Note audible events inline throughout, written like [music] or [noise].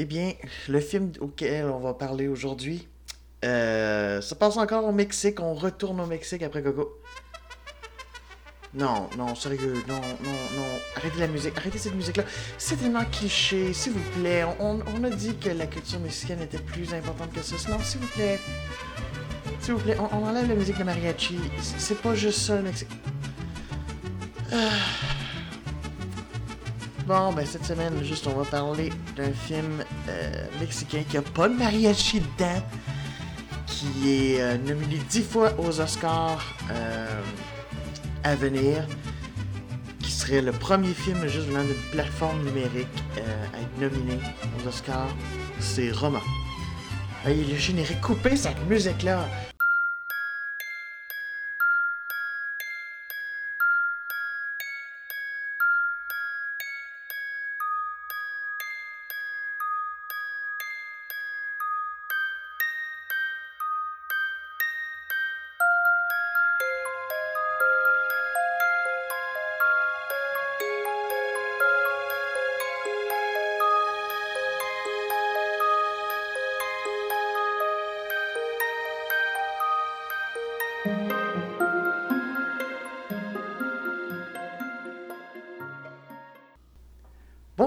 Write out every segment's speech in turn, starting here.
Eh bien, le film auquel on va parler aujourd'hui, euh, ça passe encore au Mexique. On retourne au Mexique après Coco. Non, non, sérieux, non, non, non. Arrêtez la musique, arrêtez cette musique-là. C'est tellement cliché, s'il vous plaît. On, a dit que la culture mexicaine était plus importante que ça. Non, s'il vous plaît. S'il vous plaît, on, on enlève la musique de mariachi. C'est pas juste ça, le Mexique. Ah. Bon, ben cette semaine, juste, on va parler d'un film euh, mexicain qui a pas de mariachi dedans, qui est euh, nominé dix fois aux Oscars euh, à venir, qui serait le premier film juste venant d'une plateforme numérique à être nominé aux Oscars. C'est Roma. Hey, le générique coupé cette musique-là.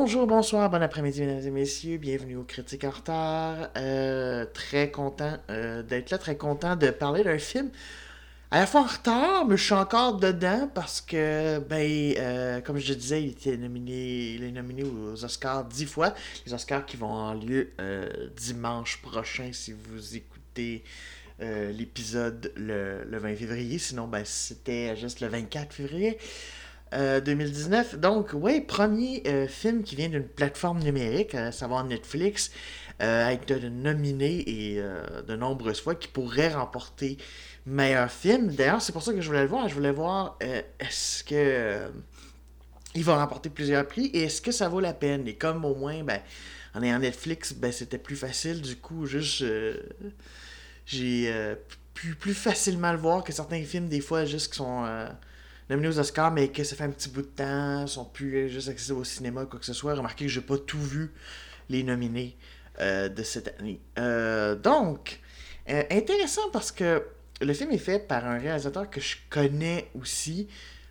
Bonjour, bonsoir, bon après-midi, mesdames et messieurs. Bienvenue aux Critiques en retard. Euh, très content euh, d'être là, très content de parler d'un film à la fois en retard, mais je suis encore dedans parce que, ben, euh, comme je disais, il était nominé, il est nominé aux Oscars dix fois. Les Oscars qui vont avoir lieu dimanche prochain si vous écoutez l'épisode le, le, 20 février. Sinon, ben, c'était juste le 24 février. 2019. Euh, Donc, oui, premier euh, film qui vient d'une plateforme numérique, à savoir Netflix, euh, a été nominé et de nombreuses fois qui pourrait remporter meilleur film. D'ailleurs, c'est pour ça que je voulais le voir. Je voulais voir est-ce que il va remporter plusieurs prix et est-ce que ça vaut la peine? Et comme au moins, ben, en ayant Netflix, ben, c'était plus facile. Du coup, juste j'ai pu plus facilement le voir que certains films, des fois, juste qui sont nominés aux Oscars, mais que ça fait un petit bout de temps, sont plus juste accessibles au cinéma, quoi que ce soit. Remarquez que j'ai pas tout vu les nominés euh, de cette année. Euh, donc, euh, intéressant parce que le film est fait par un réalisateur que je connais aussi.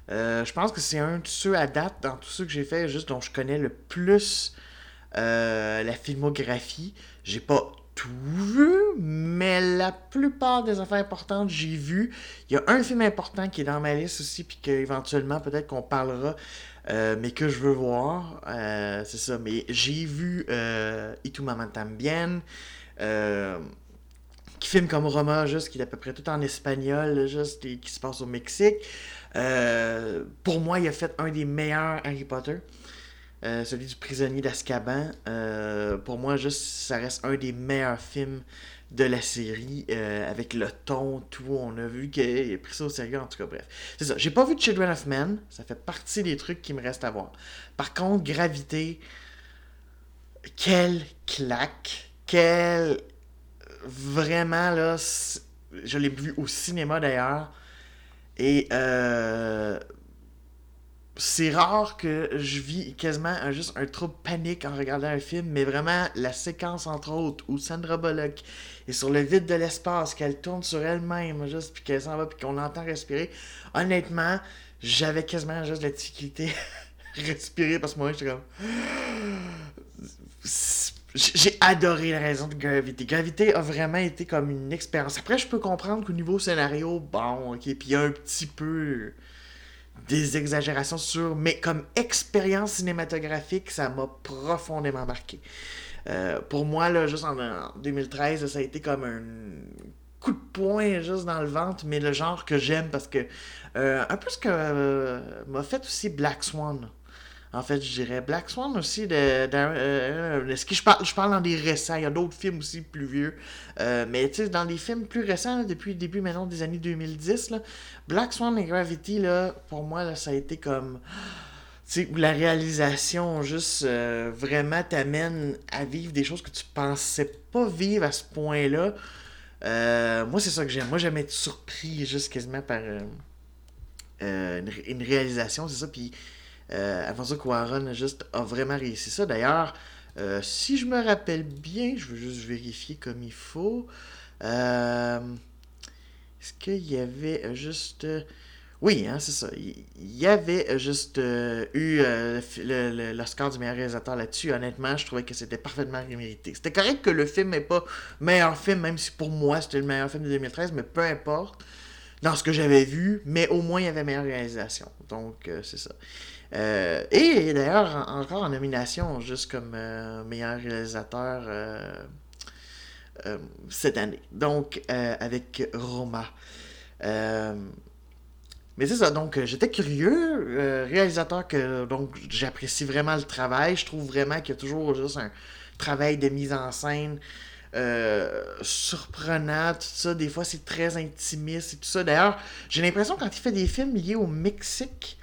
je pense que c'est un de ceux à date, dans tous ceux que j'ai fait, juste dont je connais le plus la filmographie. J'ai pas tout vu, mais la plupart des affaires importantes, j'ai vu. Il y a un film important qui est dans ma liste aussi, puis qu'éventuellement, peut-être qu'on parlera, euh, mais que je veux voir. Euh, c'est ça, mais j'ai vu euh, Itu Maman Tambien, euh, qui filme comme Roma, juste, qui est à peu près tout en espagnol, juste, et qui se passe au Mexique. pour moi, il a fait un des meilleurs Harry Potter. Euh, celui du prisonnier d'Azkaban. Euh, pour moi, juste, ça reste un des meilleurs films de la série, euh, avec le ton, tout. On a vu qu'il a pris ça au sérieux, en tout cas, bref. C'est ça. J'ai pas vu Children of Men. Ça fait partie des trucs qui me restent à voir. Par contre, Gravité, quelle claque. Quelle. Vraiment, là. Je l'ai vu au cinéma d'ailleurs. Et euh, c'est rare que je vis quasiment juste un trouble panique en regardant un film, mais vraiment la séquence entre autres où Sandra Bullock est sur le vide de l'espace, qu'elle tourne sur elle-même juste puis qu'elle s'en va puis qu'on l'entend respirer. Honnêtement, j'avais quasiment juste la difficulté à [laughs] respirer parce que moi j'étais comme j'ai adoré la raison de Gravité. Gravité a vraiment été comme une expérience. Après, je peux comprendre qu'au niveau scénario, bon, ok, puis il y a un petit peu des exagérations sur, mais comme expérience cinématographique, ça m'a profondément marqué. Euh, pour moi, là, juste en, 2013, ça a été comme un coup de poing juste dans le ventre, mais le genre que j'aime parce que euh, un peu ce que euh, m'a fait aussi Black Swan. En fait, je dirais Black Swan aussi. De, euh, ce que je parle, je parle dans des récents. Il y a d'autres films aussi plus vieux. Euh, mais tu sais, dans les films plus récents, depuis le début maintenant des années 2010, là, Black Swan et Gravity, là, pour moi, là, ça a été comme. Tu sais, où la réalisation juste euh, vraiment t'amène à vivre des choses que tu pensais pas vivre à ce point-là. moi, c'est ça que j'aime. Moi, j'aime être surpris juste quasiment par une, une, réalisation, c'est ça. Puis euh, Alfonso Cuaron juste a vraiment réussi ça. D'ailleurs, Euh, si je me rappelle bien, je veux juste vérifier comme il faut. Euh, Est-ce qu'il y avait juste. Oui, hein, c'est ça. Il y avait juste eu l'Oscar du meilleur réalisateur là-dessus. Honnêtement, je trouvais que c'était parfaitement mérité. C'était correct que le film n'est pas meilleur film, même si pour moi c'était le meilleur film de 2013, mais peu importe dans ce que j'avais vu, mais au moins il y avait meilleure réalisation. Donc, euh, c'est ça. Euh, et d'ailleurs, encore en nomination, juste comme euh, meilleur réalisateur cette année. Donc, avec Roma. mais c'est ça, donc j'étais curieux. réalisateur que donc j'apprécie vraiment le travail. Je trouve vraiment qu'il y a toujours juste un travail de mise en scène euh, surprenant, tout ça. Des fois, c'est très intimiste et tout ça. D'ailleurs, j'ai l'impression quand il fait des films liés au Mexique,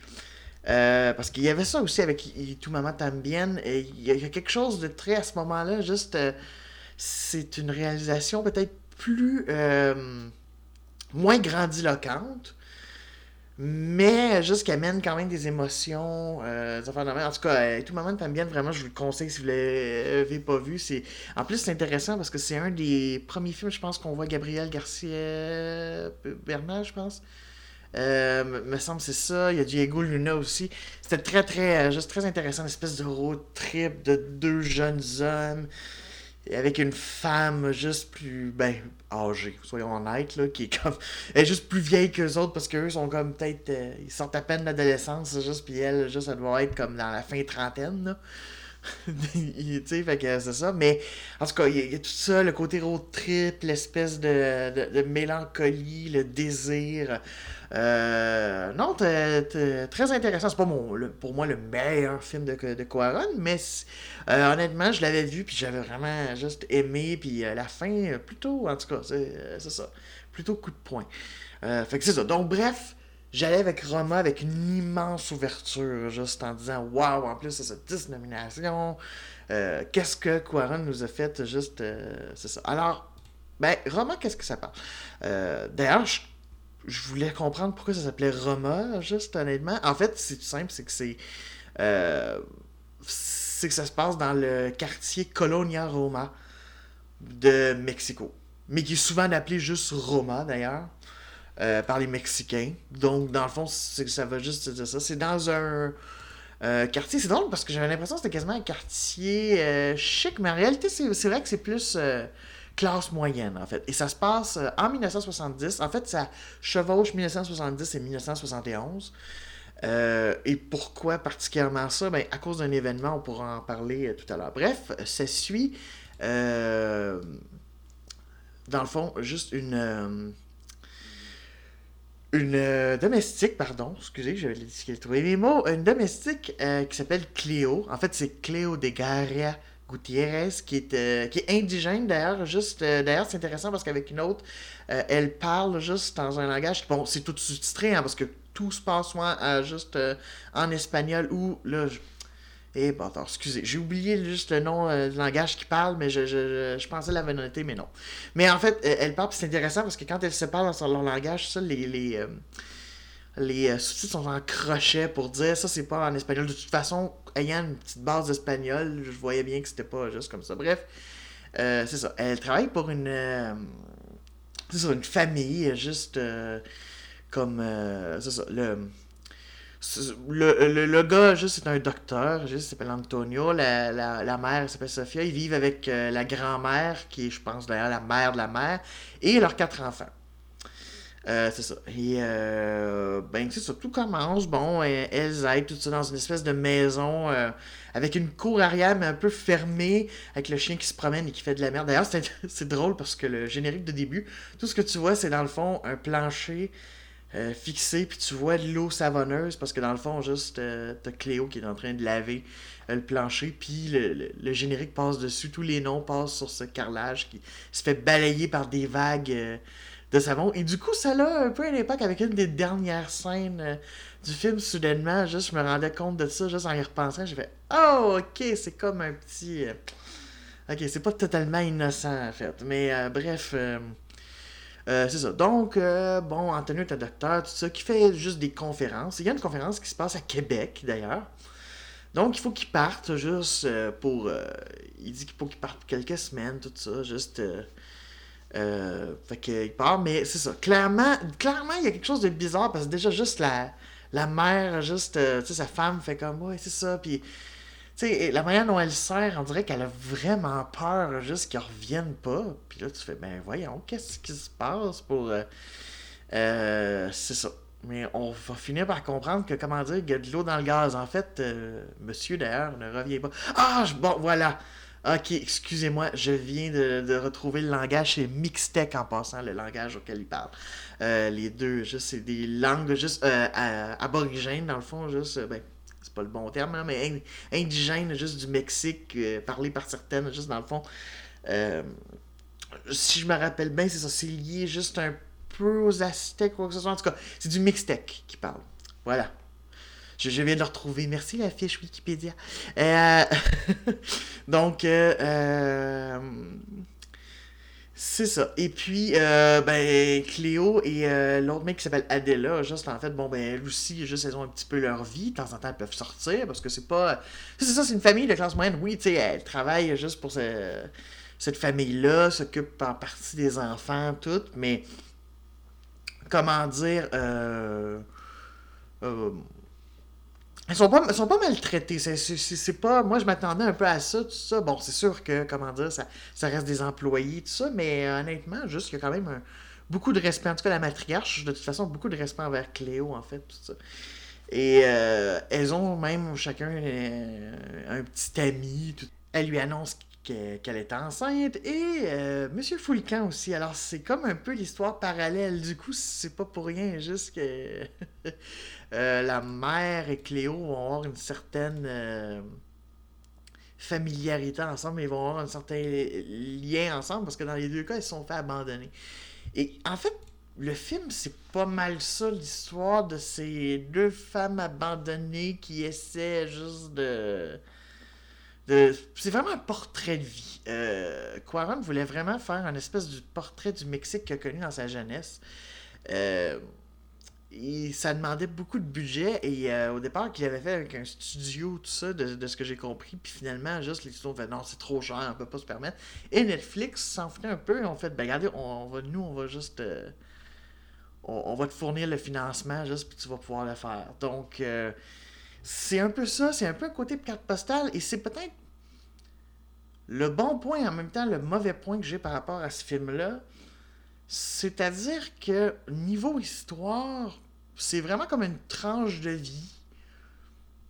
euh, parce qu'il y avait ça aussi avec Tout Maman Tambien, et il y a quelque chose de très à ce moment-là, juste. Euh, c'est une réalisation peut-être plus. moins grandiloquente mais juste qu'elle mène quand même des émotions. Euh, en tout cas, euh, tout moment, t'aimes bien, vraiment, je vous le conseille si vous l'avez pas vu. C'est... En plus, c'est intéressant parce que c'est un des premiers films, je pense, qu'on voit Gabriel Garcia Bernal, je pense. Euh, me semble c'est ça. Il y a Diego Luna aussi. C'était très, très, euh, juste très intéressant, une espèce de road trip de deux jeunes hommes avec une femme juste plus ben âgée, soyons honnêtes là, qui est comme elle est juste plus vieille que les autres parce qu'eux sont comme peut-être euh, ils sortent à peine l'adolescence juste puis elle juste elle doit être comme dans la fin trentaine là. [laughs] tu sais c'est ça mais en tout cas il y, a tout ça le côté road trip l'espèce de, de, mélancolie le désir euh, non, très intéressant. C'est pas mon, pour moi le meilleur film de, de Quaron, mais euh, honnêtement, je l'avais vu, puis j'avais vraiment juste aimé, puis euh, la fin, plutôt, en tout cas, c'est ça. Plutôt coup de poing. fait que c'est ça. Donc, bref, j'allais avec Roma avec une immense ouverture, juste en disant Waouh, en plus, c'est cette 10 nominations. qu'est-ce que Quaron nous a fait, juste. c'est ça. Alors, ben, Roma, qu'est-ce que ça parle? D'ailleurs, je je voulais comprendre pourquoi ça s'appelait Roma, juste honnêtement. En fait, c'est tout simple, c'est que c'est. Euh, c'est que ça se passe dans le quartier Colonia Roma de Mexico. Mais qui est souvent appelé juste Roma d'ailleurs. Euh, par les Mexicains. Donc, dans le fond, ça va juste dire ça. C'est dans un euh, quartier. C'est drôle parce que j'avais l'impression que c'était quasiment un quartier chic, mais en réalité, c'est vrai que c'est plus classe moyenne, en fait. Et ça se passe euh, en 1970. En fait, ça chevauche 1970 et 1971. Euh, et pourquoi particulièrement ça? Ben, à cause d'un événement, on pourra en parler euh, tout à l'heure. Bref, ça suit, dans le fond, juste une... une domestique, pardon, excusez, j'avais trouvé les mots, une domestique qui s'appelle Cléo. En fait, c'est Cléo de Garia Gutiérrez, qui est, euh, qui est indigène d'ailleurs. Juste, euh, d'ailleurs, c'est intéressant parce qu'avec une autre, euh, elle parle juste dans un langage. Bon, c'est tout sous-titré hein, parce que tout se passe soit juste en espagnol ou là. Je... Eh, attends, excusez, j'ai oublié juste le nom du langage qui parle, mais je, je, je, pensais l'avoir noté, mais non. Mais en fait, elle parle, c'est intéressant parce que quand elle se parle dans leur langage, ça, les, les, les euh, sous-titres sont en crochet pour dire ça, c'est pas en espagnol. De toute façon, ayant une petite base d'espagnol, je voyais bien que c'était pas juste comme ça. Bref, euh, c'est ça. Elle travaille pour une. Euh, c'est ça, une famille, juste comme. c'est ça. Le, le, gars, juste, c'est un docteur, juste, il s'appelle Antonio. La, la, la mère s'appelle Sophia. Ils vivent avec la grand-mère, qui est, je pense, d'ailleurs, la mère de la mère, et leurs quatre enfants. Euh, c'est ça. Et euh, ben, c'est ça. Tout commence. Bon, elles aident tout ça dans une espèce de maison euh, avec une cour arrière, mais un peu fermée, avec le chien qui se promène et qui fait de la merde. D'ailleurs, c'est [laughs] drôle parce que le générique de début, tout ce que tu vois, c'est dans le fond un plancher fixé, puis tu vois de l'eau savonneuse parce que dans le fond, juste, t'as Cléo qui est en train de laver le plancher, puis le, générique passe dessus. Tous les noms passent sur ce carrelage qui se fait balayer par des vagues de savon. Et du coup, ça a un peu un impact avec une des dernières scènes euh, du film, soudainement. Juste, je me rendais compte de ça, juste en y repensant. J'ai fait Oh, ok, c'est comme un petit. Euh, ok, c'est pas totalement innocent, en fait. Mais euh, c'est ça. Donc, bon, Anthony est un docteur, tout ça, qui fait juste des conférences. Il y a une conférence qui se passe à Québec, d'ailleurs. Donc, il faut qu'il parte juste euh, pour. euh, il dit qu'il faut qu'il parte pour quelques semaines, tout ça, juste. euh, euh, fait qu'il part, mais c'est ça. Clairement, clairement, il y a quelque chose de bizarre parce que déjà, juste la, la mère, juste, euh, tu sais, sa femme fait comme, ouais, c'est ça, puis. Sais, la manière dont elle sert, on dirait qu'elle a vraiment peur juste qu'ils reviennent pas. Puis là, tu fais, ben voyons, qu'est-ce qui se passe pour. euh, euh, c'est ça. Mais on va finir par comprendre que, comment dire, il y a de l'eau dans le gaz. En fait, euh, monsieur d'ailleurs ne revient pas. Ah, bon, voilà. Ok, excusez-moi, je viens de, retrouver le langage chez Mixtech en passant, le langage auquel il parle. Euh, les deux, juste, c'est des langues juste aborigènes, dans le fond, juste, ben, c'est pas le bon terme, mais ind- indigènes, juste du Mexique, euh, parlé par certaines, juste dans le fond. Euh, si je me rappelle bien, c'est ça, c'est lié juste un peu aux Aztèques, quoi que ce soit. En tout cas, c'est du Mixtec qui parle. Voilà. Je, viens de le retrouver. Merci la fiche Wikipédia. Euh, [laughs] donc, euh, c'est ça. Et puis, euh, ben, Cléo et euh, l'autre mec qui s'appelle Adela, juste en fait, bon, ben, elles aussi, juste, elles ont un petit peu leur vie. De temps en temps, elles peuvent sortir parce que c'est pas. C'est ça, c'est une famille de classe moyenne. Oui, tu sais, elles travaillent juste pour ce- cette famille-là, s'occupe en partie des enfants, tout, mais. Comment dire. Euh, euh, elles sont pas, sont pas maltraitées. C'est, pas. Moi, je m'attendais un peu à ça, tout ça. Bon, c'est sûr que, comment dire, ça, ça reste des employés, tout ça, mais euh, honnêtement, juste, il y a quand même beaucoup de respect. En tout cas, la matriarche, de toute façon, beaucoup de respect envers Cléo, en fait, tout ça. Et euh, elles ont même chacun euh, un petit ami. tout- Elle lui annonce qu'elle est enceinte et euh, Monsieur Foulcan aussi. Alors c'est comme un peu l'histoire parallèle. Du coup, c'est pas pour rien, juste que [laughs] euh, la mère et Cléo vont avoir une certaine euh, familiarité ensemble, ils vont avoir un certain lien ensemble parce que dans les deux cas, ils se sont fait abandonner. Et en fait, le film, c'est pas mal ça, l'histoire de ces deux femmes abandonnées qui essaient juste de. C'est vraiment un portrait de vie. Euh, voulait vraiment faire un espèce de portrait du Mexique qu'il a connu dans sa jeunesse. Euh, et ça demandait beaucoup de budget et euh, au départ qu'il avait fait avec un studio tout ça de, ce que j'ai compris puis finalement juste les studios ont fait non c'est trop cher on peut pas se permettre et Netflix s'en foutait un peu et ont fait ben regardez on, on va nous on va juste euh, on, on va te fournir le financement juste puis tu vas pouvoir le faire donc c'est un peu ça c'est un peu un côté carte postale et c'est peut-être le bon point et en même temps le mauvais point que j'ai par rapport à ce film là c'est-à-dire que niveau histoire, c'est vraiment comme une tranche de vie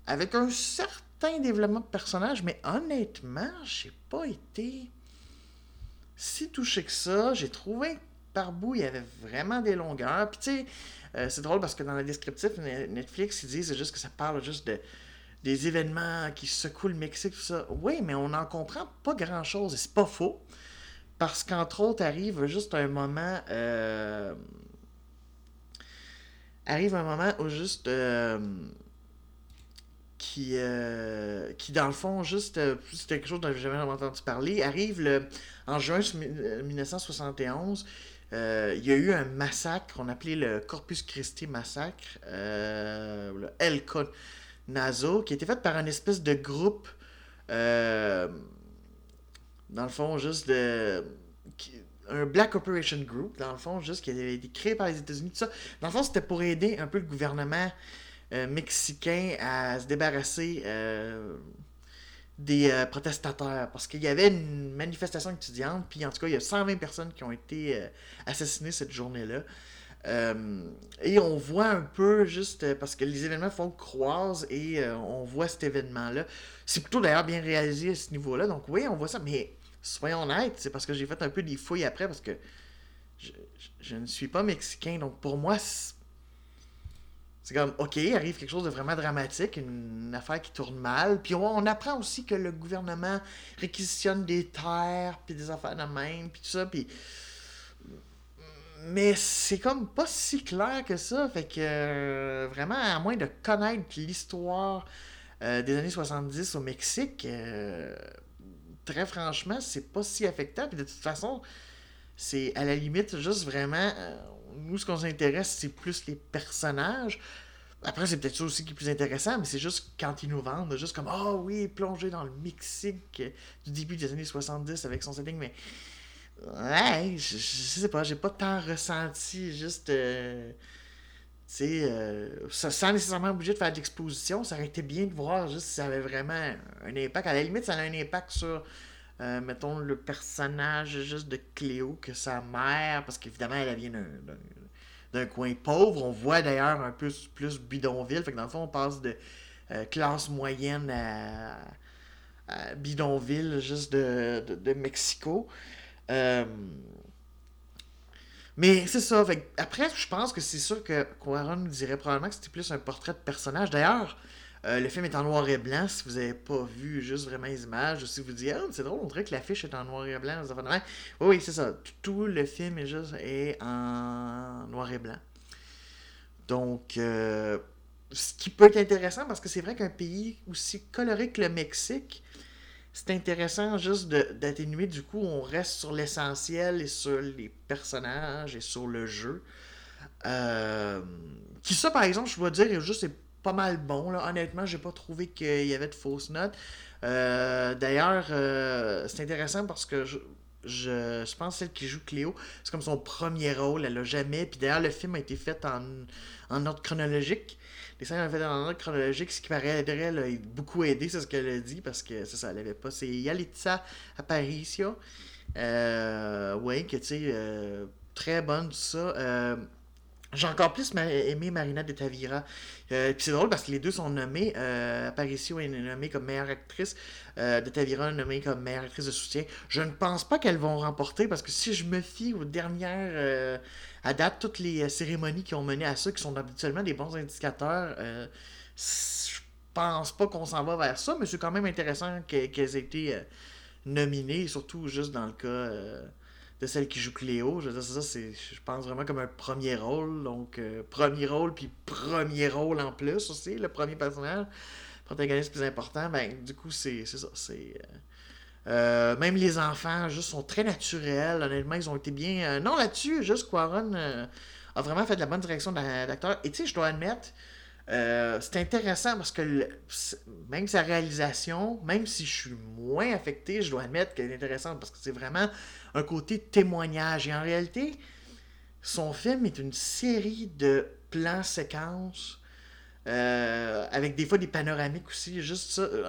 avec un certain développement de personnage, mais honnêtement, j'ai pas été si touché que ça. J'ai trouvé que par bout, il y avait vraiment des longueurs. Puis tu sais, euh, c'est drôle parce que dans le descriptif, Ne- Netflix, ils disent juste que ça parle juste de des événements qui secouent le Mexique, tout ça. Oui, mais on n'en comprend pas grand-chose et c'est pas faux. Parce qu'entre autres, arrive juste un moment. euh, arrive un moment où juste. euh, qui, qui, dans le fond, juste. c'est quelque chose dont j'ai jamais entendu parler. Arrive le, en juin 1971. Euh, il y a eu un massacre qu'on appelait le Corpus Christi Massacre, euh, le El Nazo, qui était fait par une espèce de groupe. euh, dans le fond, juste de. Un Black Operation Group, dans le fond, juste qui avait été créé par les États-Unis, tout ça. Dans le fond, c'était pour aider un peu le gouvernement euh, mexicain à se débarrasser des euh, protestateurs. Parce qu'il y avait une manifestation étudiante, puis en tout cas, il y a 120 personnes qui ont été euh, assassinées cette journée-là. Euh, et on voit un peu juste euh, parce que les événements font croise et on voit cet événement-là. C'est plutôt d'ailleurs bien réalisé à ce niveau-là. Donc oui, on voit ça, mais soyons honnêtes, c'est parce que j'ai fait un peu des fouilles après parce que je, je- je ne suis pas mexicain. Donc pour moi, c'est comme, ok, arrive quelque chose de vraiment dramatique, une affaire qui tourne mal. Puis on, on apprend aussi que le gouvernement réquisitionne des terres, puis des affaires de même, puis tout ça. Puis mais c'est comme pas si clair que ça. Fait que euh, vraiment, à moins de connaître l'histoire euh, des années 70 au Mexique, euh, très franchement, c'est pas si affectable. Puis de toute façon, c'est à la limite juste vraiment. Nous, ce qu'on s'intéresse, c'est plus les personnages. Après, c'est peut-être ça aussi qui est plus intéressant, mais c'est juste quand ils nous vendent, juste comme oh, oui, plongé dans le Mexique du début des années 70 avec son setting, mais. Ouais, je, sais pas, j'ai pas tant ressenti, juste. Euh, tu sais, euh, sans nécessairement obligé de faire de l'exposition, ça aurait été bien de voir juste si ça avait vraiment un impact. À la limite, ça a un impact sur, euh, mettons, le personnage juste de Cléo, que sa mère, parce qu'évidemment, elle vient d'un coin pauvre. On voit d'ailleurs un peu plus bidonville. Fait que dans le fond, on passe de euh, classe moyenne à, bidonville, juste de, de, Mexico. Euh, mais c'est ça. après, je pense que c'est sûr que Quaron dirait probablement que c'était plus un portrait de personnage. D'ailleurs, euh, le film est en noir et blanc. Si vous n'avez pas vu juste vraiment les images, ou si vous dites, ah, c'est drôle, on dirait que l'affiche est en noir et blanc. Oui, oui, c'est ça. Tout, le film est juste est en noir et blanc. Donc, euh, ce qui peut être intéressant parce que c'est vrai qu'un pays aussi coloré que le Mexique, c'est intéressant juste d'atténuer. Du coup, on reste sur l'essentiel et sur les personnages et sur le jeu. Euh, qui ça, par exemple, je dois dire, juste c'est pas mal bon. Là. Honnêtement, j'ai pas trouvé qu'il y avait de fausses notes. Euh, d'ailleurs, euh, c'est intéressant parce que je, je, pense celle qui joue Cléo, c'est comme son premier rôle, elle l'a jamais. Puis d'ailleurs, le film a été fait en, en ordre chronologique les scènes ont fait dans ordre chronologique, ce qui paraît elle a beaucoup aidé, c'est ce qu'elle a dit, parce que ça, ça, elle avait pas. C'est Yalitza Aparicio. Euh, oui, que tu sais, euh, très bonne, tout ça. J'ai encore plus aimé Marina de Tavira. Euh, puis c'est drôle parce que les deux sont nommés. Euh, Aparicio est nommée comme meilleure actrice. Euh, de Tavira est nommée comme meilleure actrice de soutien. Je ne pense pas qu'elles vont remporter parce que si je me fie aux dernières. Euh, à date, toutes les cérémonies qui ont mené à ça, qui sont habituellement des bons indicateurs, je pense pas qu'on s'en va vers ça, mais c'est quand même intéressant qu'elles aient été nominées, surtout juste dans le cas de celle qui joue Cléo. Je veux dire, je pense vraiment comme un premier rôle. Donc, euh, premier rôle, puis premier rôle en plus aussi, le premier personnage, protagoniste plus important. Ben, du coup, c'est, ça. C'est, euh, euh, même les enfants, juste, sont très naturels. Honnêtement, ils ont été bien. non, là-dessus, juste Quaron a vraiment fait de la bonne direction d'acteur. Et tu sais, je dois admettre. C'est intéressant parce que même sa réalisation, même si je suis moins affecté, je dois admettre qu'elle est intéressante parce que c'est vraiment un côté témoignage. Et en réalité, son film est une série de plans-séquences. Euh, avec des fois des panoramiques aussi, juste ça, euh,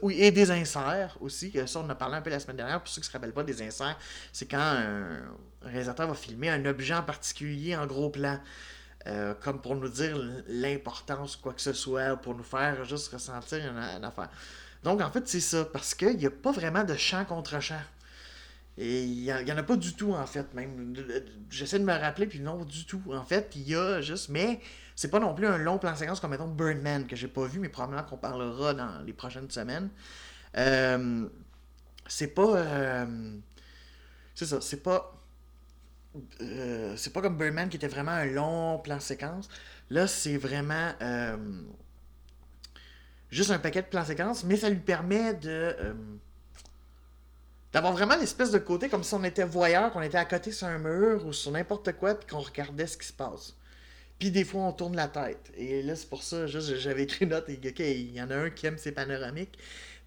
en, et des inserts aussi, ça on a parlé un peu la semaine dernière, pour ceux qui ne se rappellent pas des inserts, c'est quand un, réalisateur va filmer un objet en particulier en gros plan, euh, comme pour nous dire l'importance quoi que ce soit, pour nous faire juste ressentir une, affaire. Donc en fait c'est ça, parce qu'il n'y a pas vraiment de champ contre champ. Et il n'y en, a pas du tout, en fait, même. J'essaie de me rappeler, puis non, du tout. En fait, il y a juste. Mais c'est pas non plus un long plan séquence comme, mettons, Birdman, que j'ai pas vu, mais probablement qu'on parlera dans les prochaines semaines. Euh, c'est pas. Euh, c'est ça, c'est pas. Euh, c'est pas comme Birdman qui était vraiment un long plan séquence. Là, c'est vraiment. juste un paquet de plans séquences, mais ça lui permet de D'avoir vraiment l'espèce de côté comme si on était voyeur, qu'on était à côté sur un mur ou sur n'importe quoi, puis qu'on regardait ce qui se passe. Puis des fois, on tourne la tête. Et là, c'est pour ça, juste, j'avais écrit une note, et il y en a un qui aime ces panoramiques.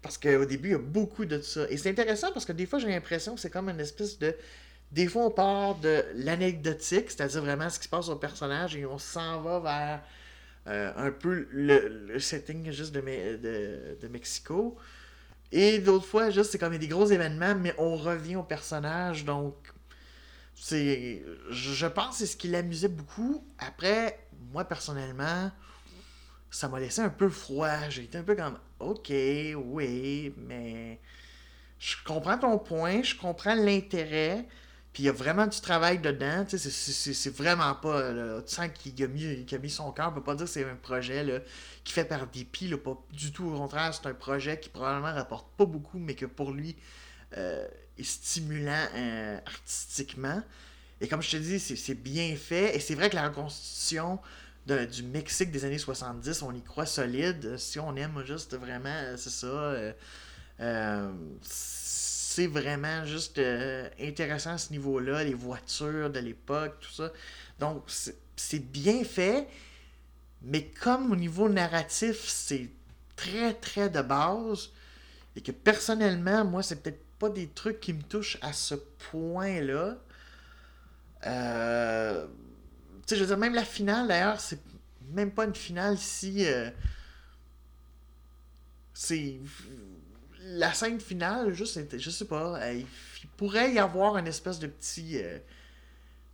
Parce qu'au début, il y a beaucoup de ça. Et c'est intéressant parce que des fois, j'ai l'impression que c'est comme une espèce de. Des fois, on part de l'anecdotique, c'est-à-dire vraiment ce qui se passe au personnage, et on s'en va vers euh, un peu le, setting juste de, de, Mexico. Et d'autres fois, juste, c'est comme des gros événements, mais on revient au personnage, donc. C'est. Je pense que c'est ce qui l'amusait beaucoup. Après, moi, personnellement, ça m'a laissé un peu froid. J'ai été un peu comme. Ok, oui, mais. Je comprends ton point, je comprends l'intérêt. Puis il y a vraiment du travail dedans. C'est vraiment pas. tu sens qu'il a, mis, a mis son cœur. On peut pas dire que c'est un projet qui fait par dépit. Pas du tout. Au contraire, c'est un projet qui probablement rapporte pas beaucoup, mais que pour lui euh, est stimulant euh, artistiquement. Et comme je te dis, c'est bien fait. Et c'est vrai que la reconstitution de, du Mexique des années 70, on y croit solide. Si on aime juste vraiment, euh, c'est ça. c'est vraiment juste intéressant à ce niveau-là, les voitures de l'époque, tout ça. Donc, c'est bien fait. Mais comme au niveau narratif, c'est très très de base, et que personnellement, moi, c'est peut-être pas des trucs qui me touchent à ce point-là. Euh, tu sais, je veux dire, même la finale, d'ailleurs, c'est même pas une finale si. Euh, c'est. La scène finale, juste, je sais pas, il pourrait y avoir une espèce de petit. Euh,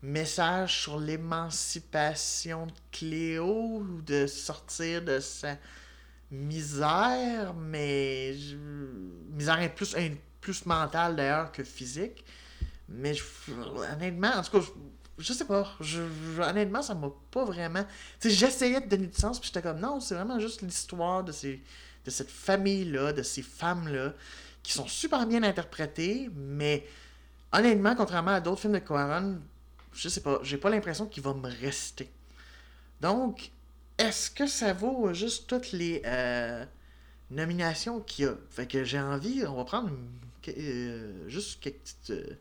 message sur l'émancipation de Cléo ou de sortir de sa misère, mais misère est plus, plus mentale d'ailleurs que physique. Mais honnêtement, en tout cas, je, sais pas. Je, honnêtement, ça m'a pas vraiment. Tu j'essayais de donner du sens, puis j'étais comme non, c'est vraiment juste l'histoire de, ces, de cette famille-là, de ces femmes-là, qui sont super bien interprétées, mais honnêtement, contrairement à d'autres films de Quaron, je sais pas, j'ai pas l'impression qu'il va me rester. Donc, est-ce que ça vaut juste toutes les euh, nominations qu'il y a? Fait que j'ai envie, on va prendre euh, juste quelques petites, euh,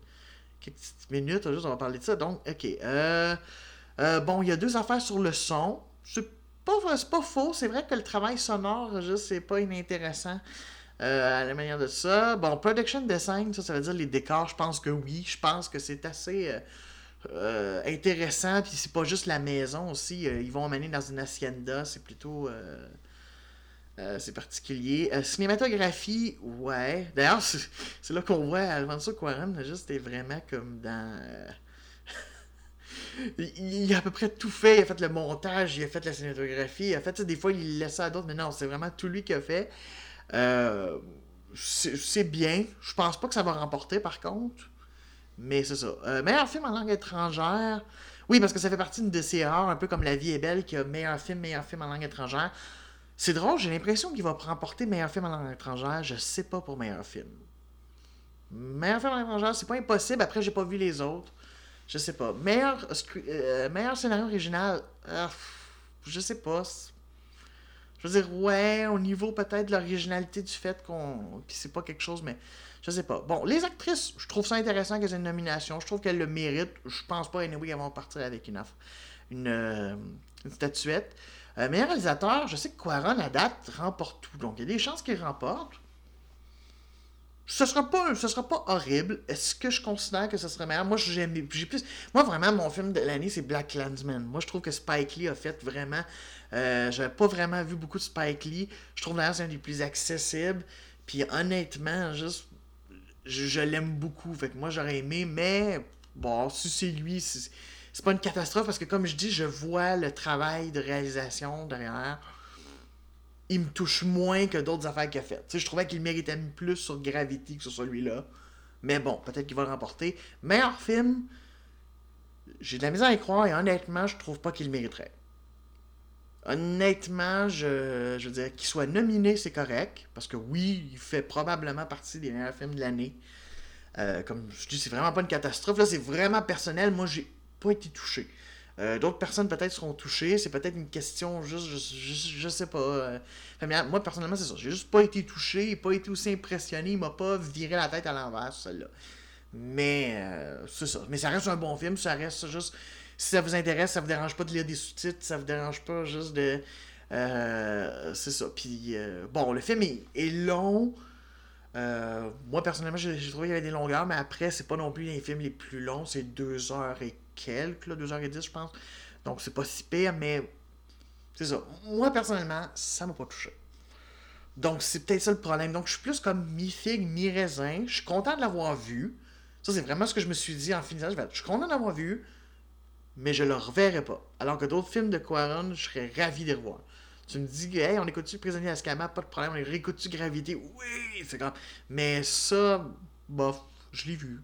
petites, minutes, juste on va parler de ça. Donc, ok. bon, il y a deux affaires sur le son. C'est pas, pas faux, c'est vrai que le travail sonore, juste, c'est pas inintéressant. à la manière de ça. Bon, production design, ça, ça veut dire les décors, je pense que oui. Je pense que c'est assez euh, intéressant, puis c'est pas juste la maison aussi. Euh, ils vont emmener dans une hacienda, c'est plutôt. Euh, c'est particulier. cinématographie, ouais. D'ailleurs, [laughs] c'est là qu'on voit Alfonso Cuarón, juste est vraiment comme dans. Il, a à peu près tout fait. Il a fait le montage, il a fait la cinématographie. Il a fait, des fois, il laisse ça à d'autres, mais non, c'est vraiment tout lui qui a fait. c'est bien. Je pense pas que ça va remporter, par contre. Mais c'est ça. Euh, meilleur film en langue étrangère. Oui, parce que ça fait partie de ces erreurs, un peu comme La vie est belle, qui a meilleur film, meilleur film en langue étrangère. C'est drôle, j'ai l'impression qu'il va remporter meilleur film en langue étrangère. Je sais pas pour meilleur film. Meilleur film en langue étrangère, c'est pas impossible. Après, j'ai pas vu les autres. Je sais pas. Meilleur, euh, meilleur scénario original, euh, je sais pas. Je veux dire, ouais, au niveau peut-être de l'originalité du fait qu'on. Puis c'est pas quelque chose, mais je sais pas. Bon, les actrices, je trouve ça intéressant qu'elles aient une nomination. Je trouve qu'elles le méritent. Je pense pas, anyway, qu'elles vont partir avec une offre. Une, euh, statuette. Euh, meilleur réalisateur, je sais que Quaron, à date, remporte tout. Donc, il y a des chances qu'il remporte. Ce sera pas, ce sera pas horrible. Est-ce que je considère que ce serait meilleur? Moi, j'ai plus. Moi, vraiment, mon film de l'année, c'est Black Landsman. Moi, je trouve que Spike Lee a fait vraiment. Euh, J'avais pas vraiment vu beaucoup de Spike Lee. Je trouve d'ailleurs c'est un des plus accessibles. Puis honnêtement, juste je, l'aime beaucoup. Fait que moi, j'aurais aimé, mais bon, si c'est lui, c'est pas une catastrophe parce que, comme je dis, je vois le travail de réalisation derrière. Il me touche moins que d'autres affaires qu'il a faites. je trouvais qu'il méritait plus sur Gravity que sur celui-là. Mais bon, peut-être qu'il va le remporter. Meilleur film, j'ai de la misère à y croire et honnêtement, je trouve pas qu'il le mériterait. Honnêtement, je, je veux dire, qu'il soit nominé, c'est correct. Parce que oui, il fait probablement partie des meilleurs films de l'année. Euh, comme je dis, c'est vraiment pas une catastrophe. Là, c'est vraiment personnel. Moi, j'ai pas été touché. Euh, d'autres personnes peut-être seront touchées. C'est peut-être une question juste, je, je, sais pas. Euh. moi, personnellement, c'est ça. J'ai juste pas été touché, pas été aussi impressionné. Il m'a pas viré la tête à l'envers, celle-là. Mais c'est ça. Mais ça reste un bon film. Ça reste juste si ça vous intéresse, ça vous dérange pas de lire des sous-titres, ça vous dérange pas juste de. Euh, c'est ça. Puis, euh, bon, le film est, long. Euh, moi, personnellement, j'ai trouvé qu'il y avait des longueurs, mais après, c'est pas non plus les films les plus longs. C'est deux heures et quelques, là, deux heures et dix, je pense. Donc, c'est pas si pire, mais c'est ça. Moi, personnellement, ça m'a pas touché. Donc, c'est peut-être ça le problème. Donc, je suis plus comme mi-figue, mi-raisin. Je suis content de l'avoir vu. Ça, c'est vraiment ce que je me suis dit en finissant. Je suis content d'avoir vu mais je le reverrai pas. Alors que d'autres films de Quaron, je serais ravi de les revoir. Tu me dis, hey, on écoute-tu Prisonnier Ascama, pas de problème, on réécoute-tu Gravité, oui, c'est grave. Mais ça, bof, je l'ai vu.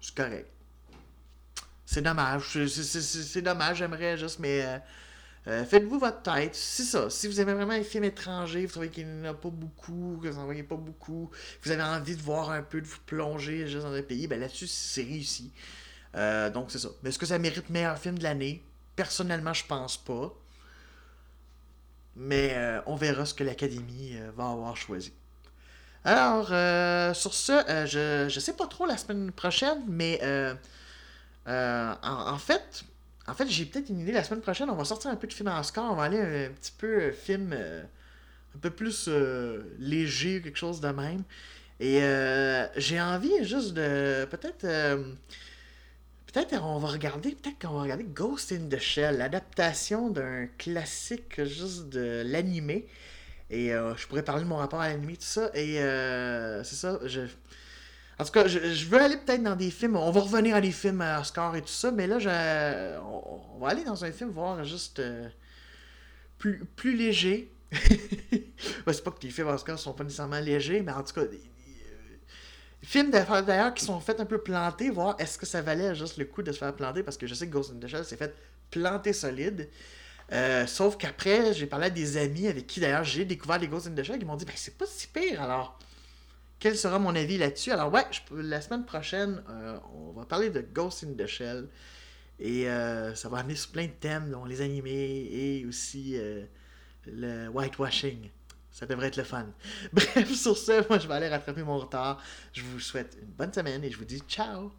C'est correct. C'est dommage. C'est dommage, j'aimerais juste, mais euh, euh, faites-vous votre tête. C'est ça. Si vous aimez vraiment les films étrangers, vous trouvez qu'il n'y en a pas beaucoup, que vous n'en voyez pas beaucoup, vous avez envie de voir un peu, de vous plonger juste dans un pays, ben là-dessus, c'est réussi. Euh, donc, c'est ça. Mais est-ce que ça mérite meilleur film de l'année? Personnellement, je pense pas. Mais euh, on verra ce que l'Académie va avoir choisi. Alors, sur ce, je, je sais pas trop la semaine prochaine, mais en, fait, en fait, j'ai peut-être une idée. La semaine prochaine, on va sortir un peu de film en score. On va aller un, petit peu euh, film euh, un peu plus euh, léger, quelque chose de même. Et j'ai envie juste de. Peut-être. peut-être on va regarder. Peut-être qu'on va regarder Ghost in the Shell, l'adaptation d'un classique juste de l'animé. Et je pourrais parler de mon rapport à l'animé, tout ça. Et c'est ça. Je en tout cas, je, veux aller peut-être dans des films. On va revenir à des films à Oscar et tout ça, mais là, je, on, va aller dans un film voir juste euh, plus, plus léger. [laughs] c'est pas que les films à Oscar sont pas nécessairement légers, mais en tout cas, des, films d'ailleurs qui sont faits un peu plantés, voir est-ce que ça valait juste le coup de se faire planter, parce que je sais que Ghost in the Shell s'est fait planter solide. Euh, sauf qu'après, j'ai parlé à des amis avec qui d'ailleurs j'ai découvert les Ghost in the Shell qui m'ont dit ben c'est pas si pire alors quel sera mon avis là-dessus? Alors, ouais, la semaine prochaine, euh, on va parler de Ghost in the Shell. Et euh, ça va amener sur plein de thèmes, dont les animés et aussi euh, le whitewashing. Ça devrait être le fun. [laughs] Bref, sur ce, moi, je vais aller rattraper mon retard. Je vous souhaite une bonne semaine et je vous dis ciao!